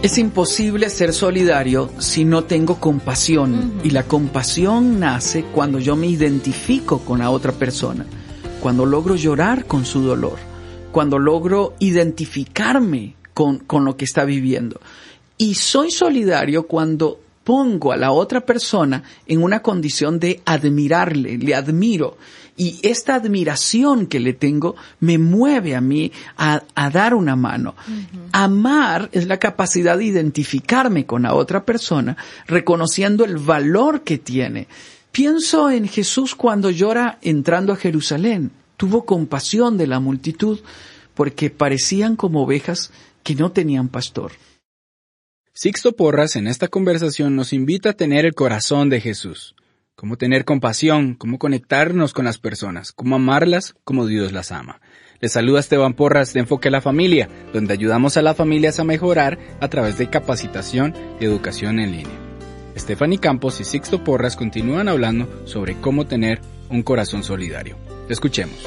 Es imposible ser solidario si no tengo compasión. Y la compasión nace cuando yo me identifico con la otra persona, cuando logro llorar con su dolor, cuando logro identificarme con, con lo que está viviendo. Y soy solidario cuando pongo a la otra persona en una condición de admirarle, le admiro. Y esta admiración que le tengo me mueve a mí a, dar una mano. Amar es la capacidad de identificarme con la otra persona, reconociendo el valor que tiene. Pienso en Jesús cuando llora entrando a Jerusalén. Tuvo compasión de la multitud porque parecían como ovejas que no tenían pastor. Sixto Porras en esta conversación nos invita a tener el corazón de Jesús cómo tener compasión, cómo conectarnos con las personas, cómo amarlas como Dios las ama. Les saluda Esteban Porras de Enfoque a la Familia, donde ayudamos a las familias a mejorar a través de capacitación y educación en línea. Stephanie Campos y Sixto Porras continúan hablando sobre cómo tener un corazón solidario. Escuchemos.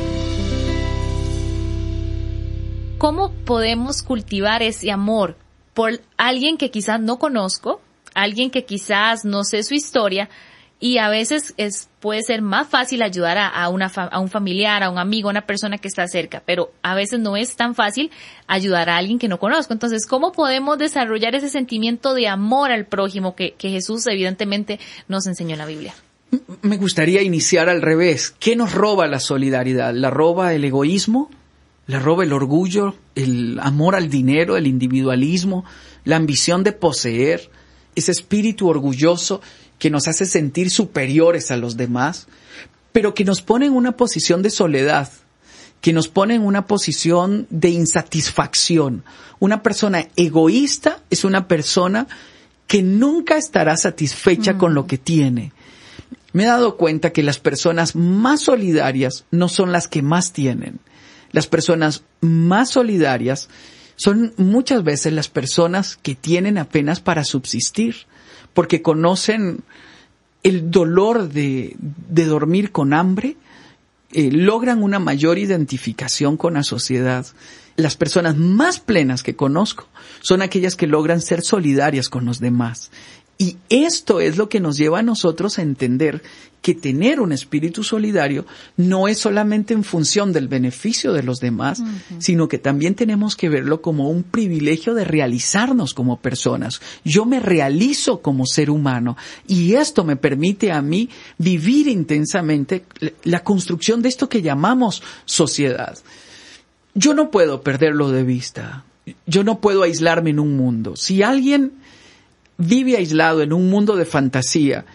¿Cómo podemos cultivar ese amor por alguien que quizás no conozco, alguien que quizás no sé su historia, y a veces es, puede ser más fácil ayudar a, una, a un familiar, a un amigo, a una persona que está cerca, pero a veces no es tan fácil ayudar a alguien que no conozco. Entonces, ¿cómo podemos desarrollar ese sentimiento de amor al prójimo que, que Jesús evidentemente nos enseñó en la Biblia? Me gustaría iniciar al revés. ¿Qué nos roba la solidaridad? ¿La roba el egoísmo? ¿La roba el orgullo? ¿El amor al dinero? ¿El individualismo? ¿La ambición de poseer? ¿Ese espíritu orgulloso? que nos hace sentir superiores a los demás, pero que nos pone en una posición de soledad, que nos pone en una posición de insatisfacción. Una persona egoísta es una persona que nunca estará satisfecha con lo que tiene. Me he dado cuenta que las personas más solidarias no son las que más tienen. Las personas más solidarias son muchas veces las personas que tienen apenas para subsistir porque conocen el dolor de, dormir con hambre, eh, logran una mayor identificación con la sociedad. Las personas más plenas que conozco son aquellas que logran ser solidarias con los demás. Y esto es lo que nos lleva a nosotros a entender que tener un espíritu solidario no es solamente en función del beneficio de los demás, sino que también tenemos que verlo como un privilegio de realizarnos como personas. Yo me realizo como ser humano y esto me permite a mí vivir intensamente la construcción de esto que llamamos sociedad. Yo no puedo perderlo de vista. Yo no puedo aislarme en un mundo. Si alguien vive aislado en un mundo de fantasía,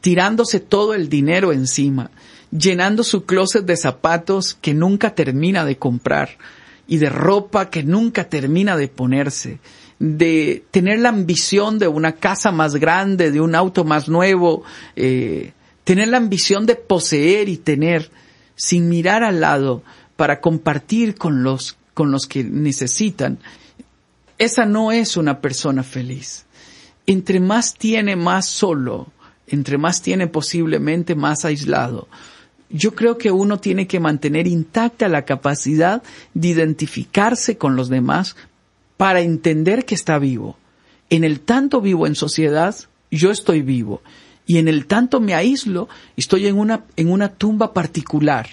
tirándose todo el dinero encima, llenando su closet de zapatos que nunca termina de comprar y de ropa que nunca termina de ponerse, de tener la ambición de una casa más grande, de un auto más nuevo, eh, tener la ambición de poseer y tener, sin mirar al lado, para compartir con los, con los que necesitan, esa no es una persona feliz. Entre más tiene, más solo, entre más tiene posiblemente más aislado. Yo creo que uno tiene que mantener intacta la capacidad de identificarse con los demás para entender que está vivo. En el tanto vivo en sociedad, yo estoy vivo. Y en el tanto me aíslo, estoy en una, en una tumba particular.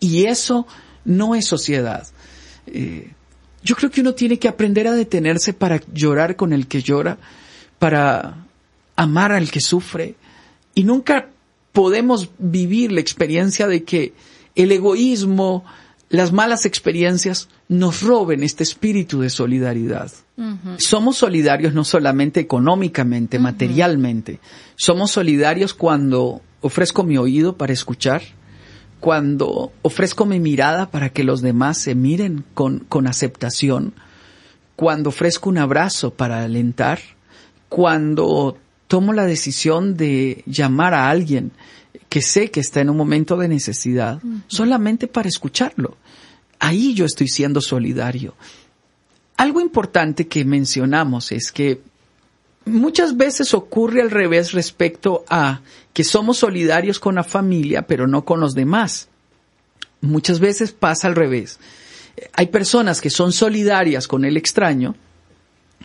Y eso no es sociedad. Eh, yo creo que uno tiene que aprender a detenerse para llorar con el que llora, para amar al que sufre y nunca podemos vivir la experiencia de que el egoísmo, las malas experiencias nos roben este espíritu de solidaridad. Somos solidarios no solamente económicamente, materialmente. Somos solidarios cuando ofrezco mi oído para escuchar, cuando ofrezco mi mirada para que los demás se miren con, con aceptación, cuando ofrezco un abrazo para alentar, cuando tomo la decisión de llamar a alguien que sé que está en un momento de necesidad, solamente para escucharlo. Ahí yo estoy siendo solidario. Algo importante que mencionamos es que muchas veces ocurre al revés respecto a que somos solidarios con la familia, pero no con los demás. Muchas veces pasa al revés. Hay personas que son solidarias con el extraño,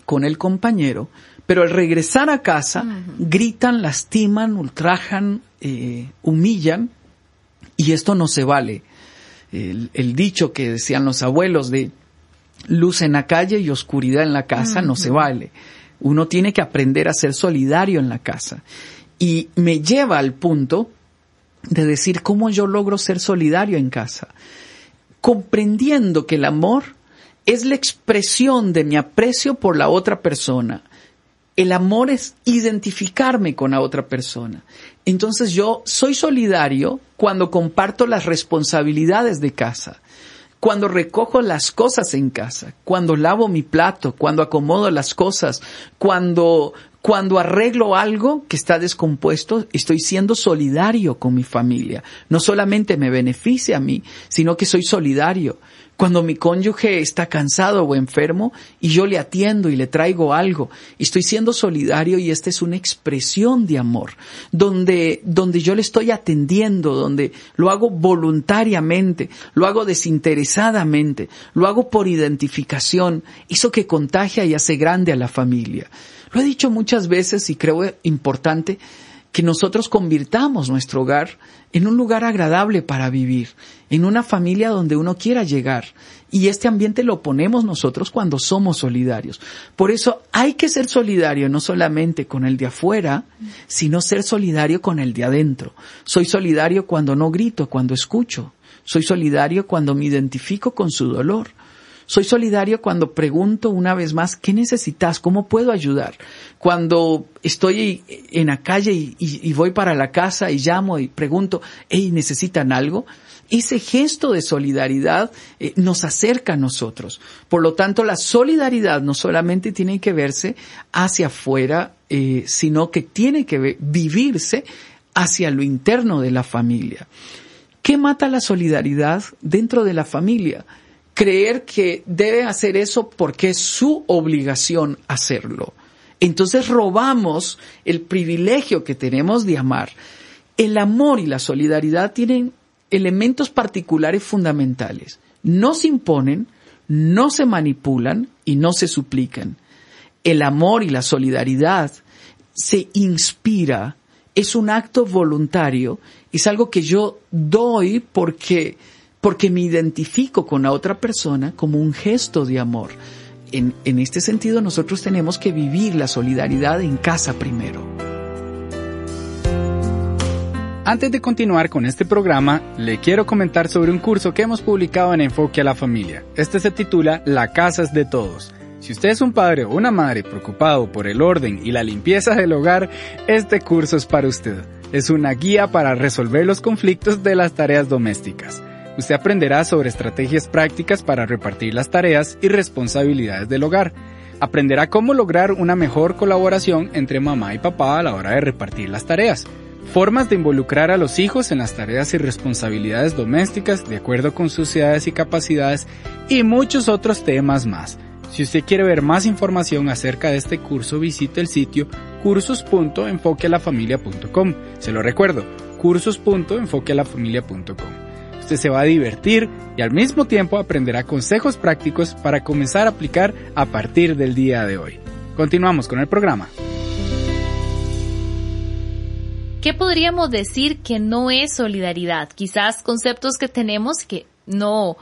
con el compañero, pero al regresar a casa gritan, lastiman, ultrajan, eh, humillan y esto no se vale. El, dicho que decían los abuelos de luz en la calle y oscuridad en la casa no se vale. Uno tiene que aprender a ser solidario en la casa. Y me lleva al punto de decir cómo yo logro ser solidario en casa. Comprendiendo que el amor es la expresión de mi aprecio por la otra persona el amor es identificarme con la otra persona. Entonces yo soy solidario cuando comparto las responsabilidades de casa, cuando recojo las cosas en casa, cuando lavo mi plato, cuando acomodo las cosas, cuando cuando arreglo algo que está descompuesto, estoy siendo solidario con mi familia. No solamente me beneficia a mí, sino que soy solidario. Cuando mi cónyuge está cansado o enfermo y yo le atiendo y le traigo algo, estoy siendo solidario y esta es una expresión de amor, donde, donde yo le estoy atendiendo, donde lo hago voluntariamente, lo hago desinteresadamente, lo hago por identificación, eso que contagia y hace grande a la familia. Lo he dicho muchas veces y creo importante que nosotros convirtamos nuestro hogar en un lugar agradable para vivir, en una familia donde uno quiera llegar. Y este ambiente lo ponemos nosotros cuando somos solidarios. Por eso hay que ser solidario no solamente con el de afuera, sino ser solidario con el de adentro. Soy solidario cuando no grito, cuando escucho. Soy solidario cuando me identifico con su dolor. Soy solidario cuando pregunto una vez más, ¿qué necesitas? ¿Cómo puedo ayudar? Cuando estoy en la calle y, voy para la casa y llamo y pregunto, hey, ¿necesitan algo? Ese gesto de solidaridad eh, nos acerca a nosotros. Por lo tanto, la solidaridad no solamente tiene que verse hacia afuera, eh, sino que tiene que vivirse hacia lo interno de la familia. ¿Qué mata la solidaridad dentro de la familia? Creer que debe hacer eso porque es su obligación hacerlo. Entonces robamos el privilegio que tenemos de amar. El amor y la solidaridad tienen elementos particulares fundamentales. No se imponen, no se manipulan y no se suplican. El amor y la solidaridad se inspira, es un acto voluntario, es algo que yo doy porque porque me identifico con la otra persona como un gesto de amor. En, en este sentido, nosotros tenemos que vivir la solidaridad en casa primero. Antes de continuar con este programa, le quiero comentar sobre un curso que hemos publicado en Enfoque a la Familia. Este se titula La casa es de todos. Si usted es un padre o una madre preocupado por el orden y la limpieza del hogar, este curso es para usted. Es una guía para resolver los conflictos de las tareas domésticas. Usted aprenderá sobre estrategias prácticas para repartir las tareas y responsabilidades del hogar. Aprenderá cómo lograr una mejor colaboración entre mamá y papá a la hora de repartir las tareas. Formas de involucrar a los hijos en las tareas y responsabilidades domésticas de acuerdo con sus edades y capacidades y muchos otros temas más. Si usted quiere ver más información acerca de este curso, visite el sitio cursos.enfoquealafamilia.com. Se lo recuerdo, cursos.enfoquealafamilia.com. Usted se va a divertir y al mismo tiempo aprenderá consejos prácticos para comenzar a aplicar a partir del día de hoy. Continuamos con el programa. ¿Qué podríamos decir que no es solidaridad? Quizás conceptos que tenemos que no,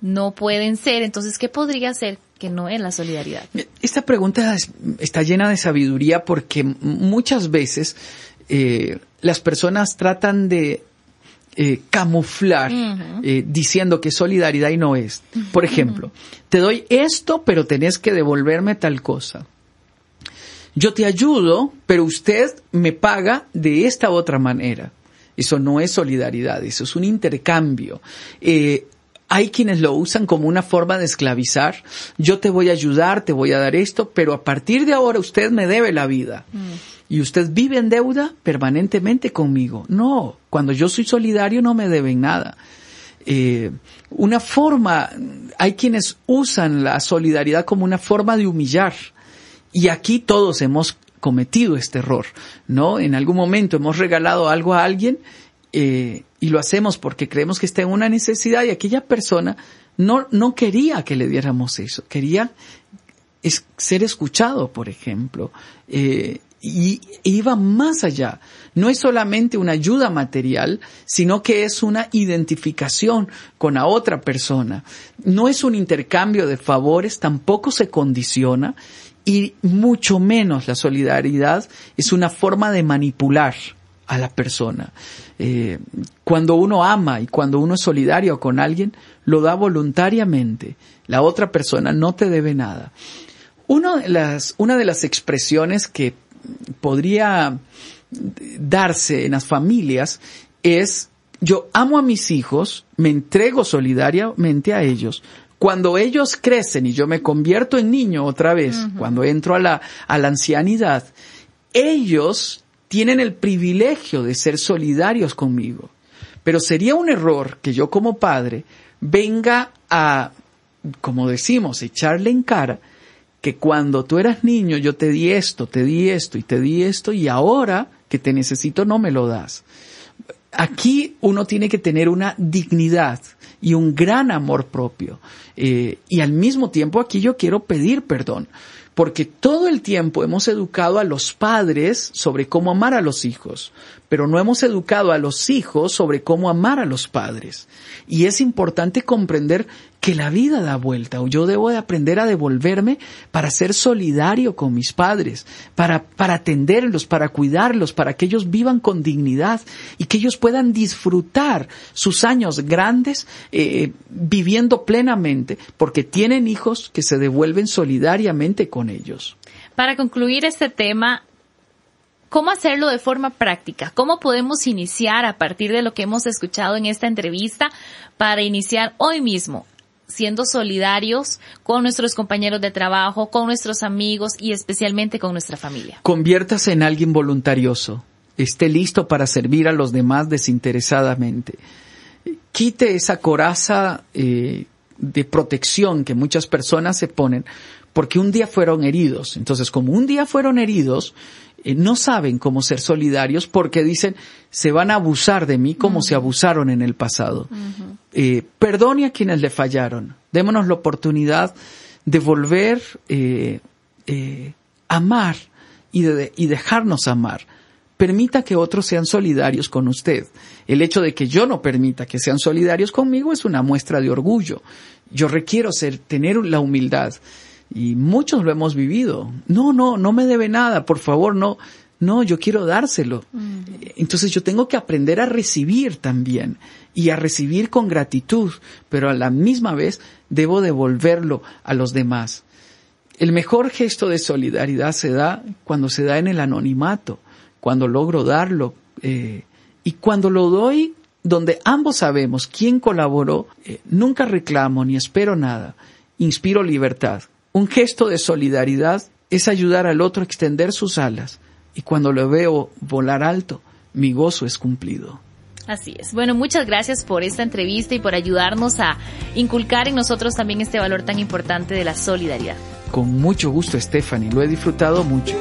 no pueden ser. Entonces, ¿qué podría ser que no es la solidaridad? Esta pregunta está llena de sabiduría porque muchas veces eh, las personas tratan de eh, camuflar eh, diciendo que solidaridad y no es. Por ejemplo, te doy esto, pero tenés que devolverme tal cosa. Yo te ayudo, pero usted me paga de esta otra manera. Eso no es solidaridad, eso es un intercambio. Eh, hay quienes lo usan como una forma de esclavizar. Yo te voy a ayudar, te voy a dar esto, pero a partir de ahora usted me debe la vida. Mm. Y usted vive en deuda permanentemente conmigo. No, cuando yo soy solidario no me deben nada. Eh, una forma, hay quienes usan la solidaridad como una forma de humillar. Y aquí todos hemos cometido este error, ¿no? En algún momento hemos regalado algo a alguien eh, y lo hacemos porque creemos que está en una necesidad y aquella persona no, no quería que le diéramos eso, quería ser escuchado, por ejemplo, eh, y iba más allá. No es solamente una ayuda material, sino que es una identificación con la otra persona. No es un intercambio de favores, tampoco se condiciona y mucho menos la solidaridad es una forma de manipular a la persona. Eh, cuando uno ama y cuando uno es solidario con alguien, lo da voluntariamente. La otra persona no te debe nada. de las, una de las expresiones que podría darse en las familias es yo amo a mis hijos, me entrego solidariamente a ellos. Cuando ellos crecen y yo me convierto en niño otra vez, cuando entro a la, a la ancianidad, ellos tienen el privilegio de ser solidarios conmigo. Pero sería un error que yo como padre venga a, como decimos, echarle en cara que cuando tú eras niño yo te di esto, te di esto y te di esto y ahora que te necesito no me lo das. Aquí uno tiene que tener una dignidad y un gran amor propio. Eh, y al mismo tiempo aquí yo quiero pedir perdón porque todo el tiempo hemos educado a los padres sobre cómo amar a los hijos, pero no hemos educado a los hijos sobre cómo amar a los padres. Y es importante comprender que la vida da vuelta, o yo debo de aprender a devolverme para ser solidario con mis padres, para, para atenderlos, para cuidarlos, para que ellos vivan con dignidad y que ellos puedan disfrutar sus años grandes eh, viviendo plenamente, porque tienen hijos que se devuelven solidariamente con ellos. Para concluir este tema, ¿Cómo hacerlo de forma práctica? ¿Cómo podemos iniciar a partir de lo que hemos escuchado en esta entrevista para iniciar hoy mismo siendo solidarios con nuestros compañeros de trabajo, con nuestros amigos y especialmente con nuestra familia. Conviértase en alguien voluntarioso. Esté listo para servir a los demás desinteresadamente. Quite esa coraza eh, de protección que muchas personas se ponen porque un día fueron heridos. Entonces, como un día fueron heridos, eh, no saben cómo ser solidarios porque dicen, se van a abusar de mí como se abusaron en el pasado. Eh, perdone a quienes le fallaron. Démonos la oportunidad de volver eh, a amar y, de, y dejarnos amar. Permita que otros sean solidarios con usted. El hecho de que yo no permita que sean solidarios conmigo es una muestra de orgullo. Yo requiero ser, tener la humildad y muchos lo hemos vivido. No, no, no me debe nada, por favor, no. No, yo quiero dárselo. Mm. Entonces yo tengo que aprender a recibir también y a recibir con gratitud, pero a la misma vez debo devolverlo a los demás. El mejor gesto de solidaridad se da cuando se da en el anonimato, cuando logro darlo eh, y cuando lo doy donde ambos sabemos quién colaboró, eh, nunca reclamo ni espero nada, inspiro libertad. Un gesto de solidaridad es ayudar al otro a extender sus alas y cuando lo veo volar alto, mi gozo es cumplido. Así es. Bueno, muchas gracias por esta entrevista y por ayudarnos a inculcar en nosotros también este valor tan importante de la solidaridad. Con mucho gusto, Stephanie. Lo he disfrutado mucho.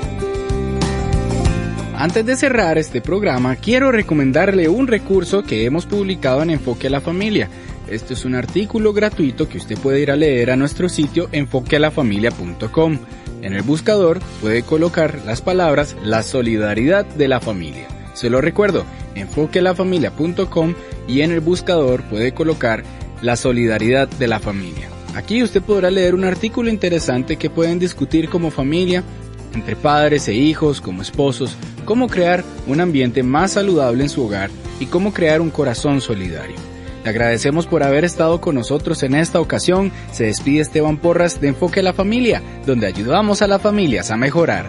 Antes de cerrar este programa, quiero recomendarle un recurso que hemos publicado en Enfoque a la Familia este es un artículo gratuito que usted puede ir a leer a nuestro sitio enfoquealafamilia.com. En el buscador puede colocar las palabras la solidaridad de la familia. Se lo recuerdo, enfoquealafamilia.com y en el buscador puede colocar la solidaridad de la familia. Aquí usted podrá leer un artículo interesante que pueden discutir como familia, entre padres e hijos, como esposos, cómo crear un ambiente más saludable en su hogar y cómo crear un corazón solidario. Le agradecemos por haber estado con nosotros en esta ocasión. Se despide Esteban Porras de Enfoque a la Familia, donde ayudamos a las familias a mejorar.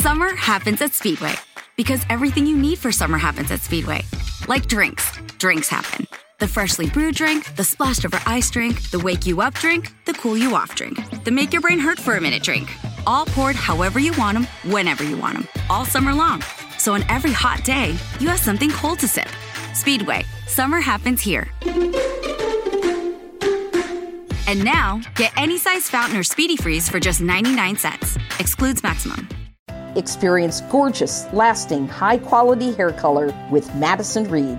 Summer happens at Speedway because everything you need for summer happens at Speedway. Like drinks, drinks happen the freshly brewed drink, the splashed over ice drink, the wake you up drink, the cool you off drink, the make your brain hurt for a minute drink. All poured however you want them, whenever you want them, all summer long. So on every hot day, you have something cold to sip. Speedway, summer happens here. And now, get any size fountain or speedy freeze for just 99 cents. Excludes maximum. Experience gorgeous, lasting, high quality hair color with Madison Reed.